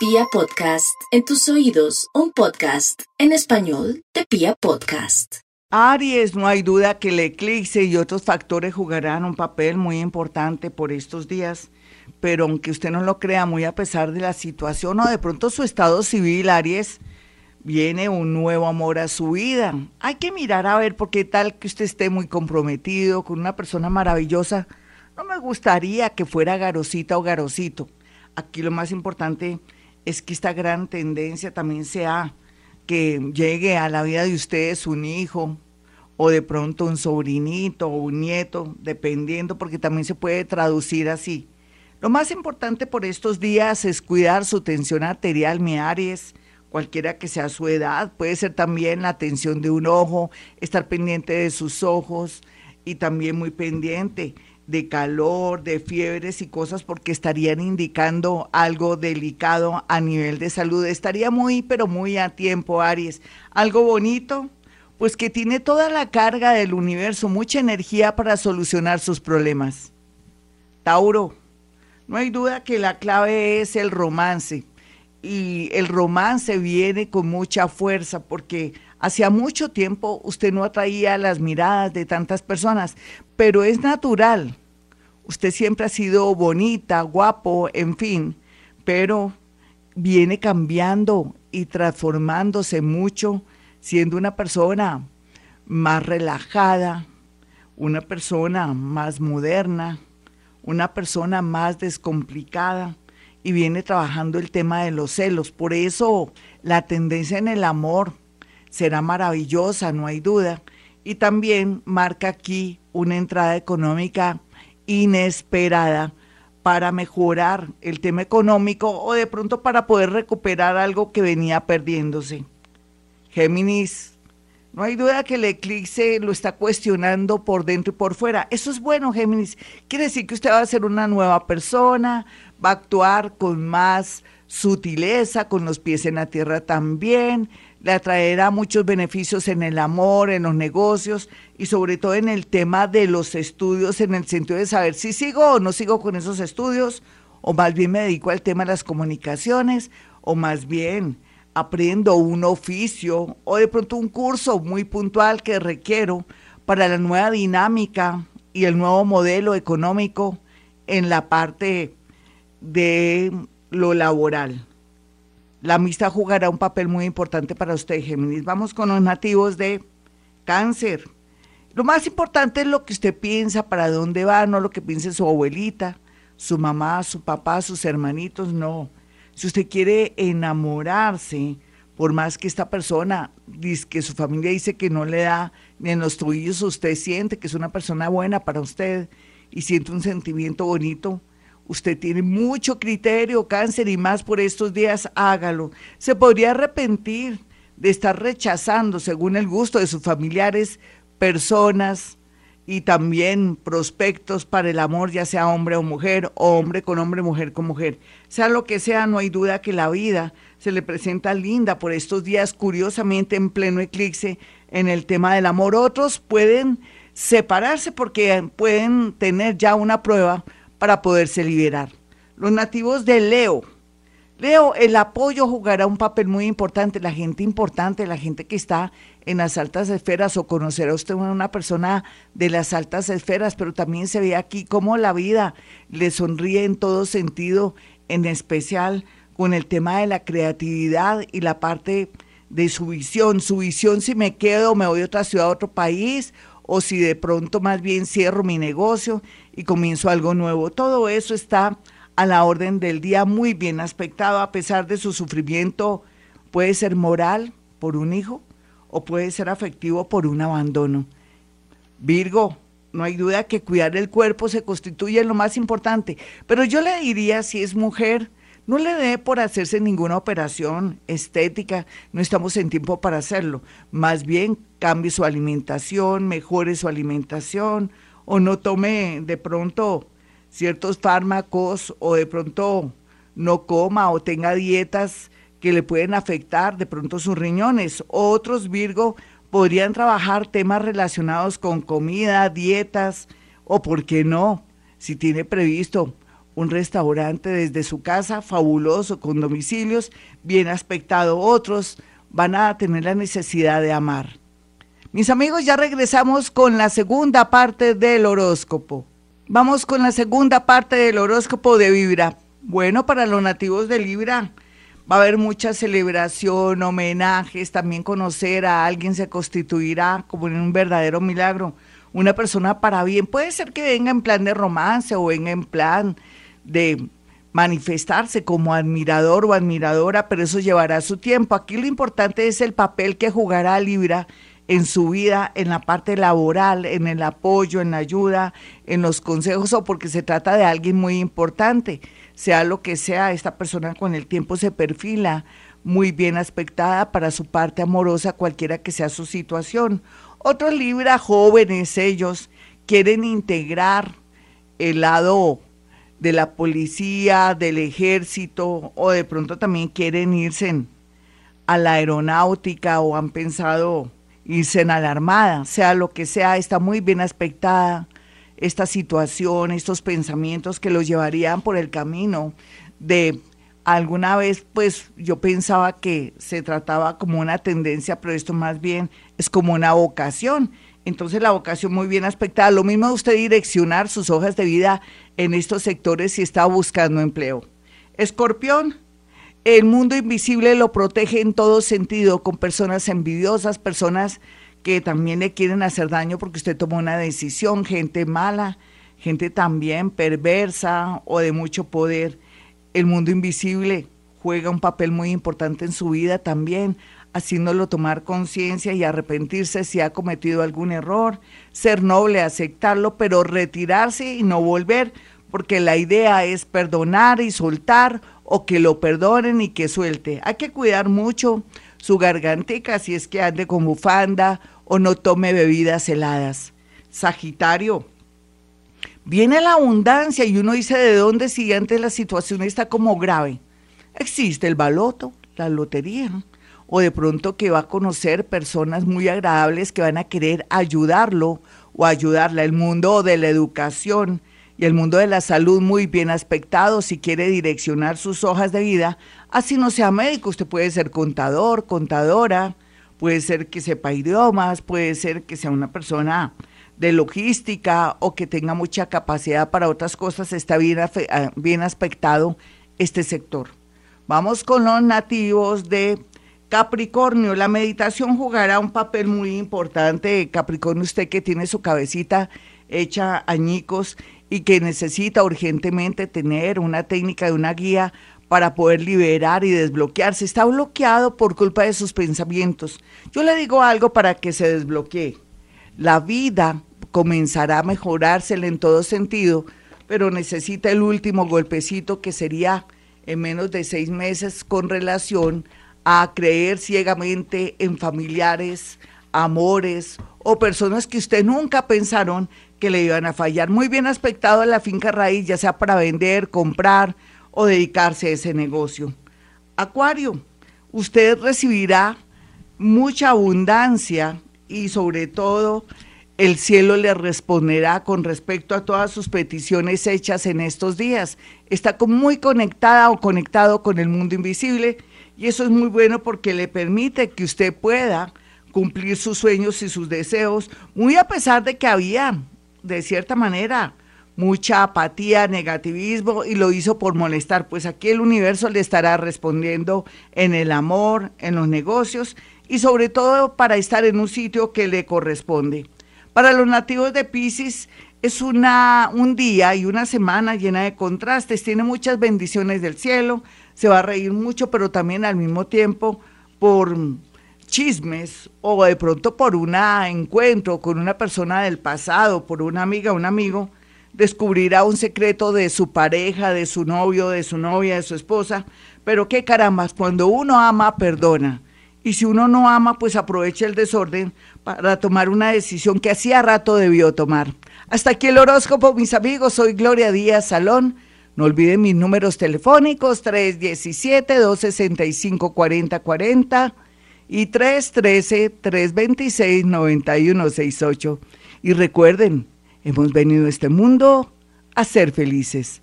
Pia Podcast, en tus oídos, un podcast en español de Pia Podcast. Aries, no hay duda que el eclipse y otros factores jugarán un papel muy importante por estos días, pero aunque usted no lo crea, muy a pesar de la situación o de pronto su estado civil, Aries, viene un nuevo amor a su vida. Hay que mirar a ver por qué tal que usted esté muy comprometido con una persona maravillosa. No me gustaría que fuera garosita o garosito aquí lo más importante es que esta gran tendencia también sea que llegue a la vida de ustedes un hijo o de pronto un sobrinito o un nieto, dependiendo, porque también se puede traducir así. Lo más importante por estos días es cuidar su tensión arterial, mi Aries, cualquiera que sea su edad. Puede ser también la tensión de un ojo, estar pendiente de sus ojos y también muy pendiente de calor, de fiebres y cosas porque estarían indicando algo delicado a nivel de salud. Estaría muy, pero muy a tiempo, Aries. Algo bonito, pues que tiene toda la carga del universo, mucha energía para solucionar sus problemas. Tauro, no hay duda que la clave es el romance. Y el romance viene con mucha fuerza porque hacía mucho tiempo usted no atraía las miradas de tantas personas, pero es natural usted siempre ha sido bonita, guapo, en fin, pero viene cambiando y transformándose mucho, siendo una persona más relajada, una persona más moderna, una persona más descomplicada y viene trabajando el tema de los celos. Por eso la tendencia en el amor será maravillosa, no hay duda. Y también marca aquí una entrada económica inesperada para mejorar el tema económico o de pronto para poder recuperar algo que venía perdiéndose. Géminis, no hay duda que el eclipse lo está cuestionando por dentro y por fuera. Eso es bueno, Géminis. Quiere decir que usted va a ser una nueva persona, va a actuar con más sutileza, con los pies en la tierra también, le atraerá muchos beneficios en el amor, en los negocios y sobre todo en el tema de los estudios, en el sentido de saber si sigo o no sigo con esos estudios, o más bien me dedico al tema de las comunicaciones, o más bien aprendo un oficio o de pronto un curso muy puntual que requiero para la nueva dinámica y el nuevo modelo económico en la parte de lo laboral. La amistad jugará un papel muy importante para usted, Géminis. Vamos con los nativos de cáncer. Lo más importante es lo que usted piensa, para dónde va, no lo que piense su abuelita, su mamá, su papá, sus hermanitos, no. Si usted quiere enamorarse, por más que esta persona, que su familia dice que no le da ni en los tuyos, usted siente que es una persona buena para usted y siente un sentimiento bonito, Usted tiene mucho criterio, cáncer, y más por estos días, hágalo. Se podría arrepentir de estar rechazando, según el gusto de sus familiares, personas y también prospectos para el amor, ya sea hombre o mujer, o hombre con hombre, mujer con mujer. Sea lo que sea, no hay duda que la vida se le presenta linda por estos días, curiosamente en pleno eclipse en el tema del amor. Otros pueden separarse porque pueden tener ya una prueba para poderse liberar. Los nativos de Leo. Leo, el apoyo jugará un papel muy importante, la gente importante, la gente que está en las altas esferas o conocerá usted una persona de las altas esferas, pero también se ve aquí cómo la vida le sonríe en todo sentido, en especial con el tema de la creatividad y la parte de su visión, su visión si me quedo, me voy a otra ciudad, a otro país, o si de pronto más bien cierro mi negocio y comienzo algo nuevo. Todo eso está a la orden del día muy bien aspectado a pesar de su sufrimiento. Puede ser moral por un hijo o puede ser afectivo por un abandono. Virgo, no hay duda que cuidar el cuerpo se constituye lo más importante, pero yo le diría si es mujer, no le dé por hacerse ninguna operación estética, no estamos en tiempo para hacerlo. Más bien cambie su alimentación, mejore su alimentación o no tome de pronto ciertos fármacos o de pronto no coma o tenga dietas que le pueden afectar de pronto sus riñones. Otros Virgo podrían trabajar temas relacionados con comida, dietas o, ¿por qué no? Si tiene previsto un restaurante desde su casa, fabuloso, con domicilios, bien aspectado. Otros van a tener la necesidad de amar. Mis amigos, ya regresamos con la segunda parte del horóscopo. Vamos con la segunda parte del horóscopo de Vibra. Bueno, para los nativos de Libra va a haber mucha celebración, homenajes, también conocer a alguien se constituirá como en un verdadero milagro. Una persona para bien, puede ser que venga en plan de romance o venga en plan de manifestarse como admirador o admiradora, pero eso llevará su tiempo. Aquí lo importante es el papel que jugará Libra en su vida, en la parte laboral, en el apoyo, en la ayuda, en los consejos, o porque se trata de alguien muy importante. Sea lo que sea, esta persona con el tiempo se perfila muy bien aspectada para su parte amorosa, cualquiera que sea su situación. Otros Libra jóvenes, ellos quieren integrar el lado de la policía, del ejército, o de pronto también quieren irse a la aeronáutica o han pensado irse a la armada, sea lo que sea, está muy bien aspectada esta situación, estos pensamientos que los llevarían por el camino de alguna vez pues yo pensaba que se trataba como una tendencia, pero esto más bien es como una vocación. Entonces la vocación muy bien aspectada. Lo mismo usted direccionar sus hojas de vida en estos sectores si está buscando empleo. Escorpión, el mundo invisible lo protege en todo sentido, con personas envidiosas, personas que también le quieren hacer daño porque usted tomó una decisión, gente mala, gente también perversa o de mucho poder. El mundo invisible juega un papel muy importante en su vida también, haciéndolo tomar conciencia y arrepentirse si ha cometido algún error, ser noble, aceptarlo, pero retirarse y no volver, porque la idea es perdonar y soltar o que lo perdonen y que suelte. Hay que cuidar mucho su gargantica si es que ande con bufanda o no tome bebidas heladas. Sagitario, viene la abundancia y uno dice de dónde si antes la situación está como grave. Existe el baloto, la lotería, o de pronto que va a conocer personas muy agradables que van a querer ayudarlo o ayudarla. El mundo de la educación y el mundo de la salud muy bien aspectado si quiere direccionar sus hojas de vida. Así no sea médico, usted puede ser contador, contadora, puede ser que sepa idiomas, puede ser que sea una persona de logística o que tenga mucha capacidad para otras cosas, está bien, ah, bien aspectado este sector. Vamos con los nativos de Capricornio, la meditación jugará un papel muy importante. Capricornio, usted que tiene su cabecita hecha añicos y que necesita urgentemente tener una técnica de una guía para poder liberar y desbloquearse. Está bloqueado por culpa de sus pensamientos. Yo le digo algo para que se desbloquee. La vida comenzará a mejorársela en todo sentido, pero necesita el último golpecito que sería en menos de seis meses con relación a creer ciegamente en familiares, amores o personas que usted nunca pensaron que le iban a fallar. Muy bien aspectado la finca raíz, ya sea para vender, comprar o dedicarse a ese negocio. Acuario, usted recibirá mucha abundancia y sobre todo el cielo le responderá con respecto a todas sus peticiones hechas en estos días. Está muy conectada o conectado con el mundo invisible y eso es muy bueno porque le permite que usted pueda cumplir sus sueños y sus deseos, muy a pesar de que había, de cierta manera, mucha apatía, negativismo y lo hizo por molestar. Pues aquí el universo le estará respondiendo en el amor, en los negocios y sobre todo para estar en un sitio que le corresponde. Para los nativos de Pisces es una, un día y una semana llena de contrastes, tiene muchas bendiciones del cielo, se va a reír mucho, pero también al mismo tiempo por chismes o de pronto por un encuentro con una persona del pasado, por una amiga, un amigo, descubrirá un secreto de su pareja, de su novio, de su novia, de su esposa. Pero qué caramba, cuando uno ama, perdona. Y si uno no ama, pues aprovecha el desorden para tomar una decisión que hacía rato debió tomar. Hasta aquí el horóscopo, mis amigos. Soy Gloria Díaz Salón no olviden mis números telefónicos 317-265-4040 y 313-326-9168. Y recuerden, hemos venido a este mundo a ser felices.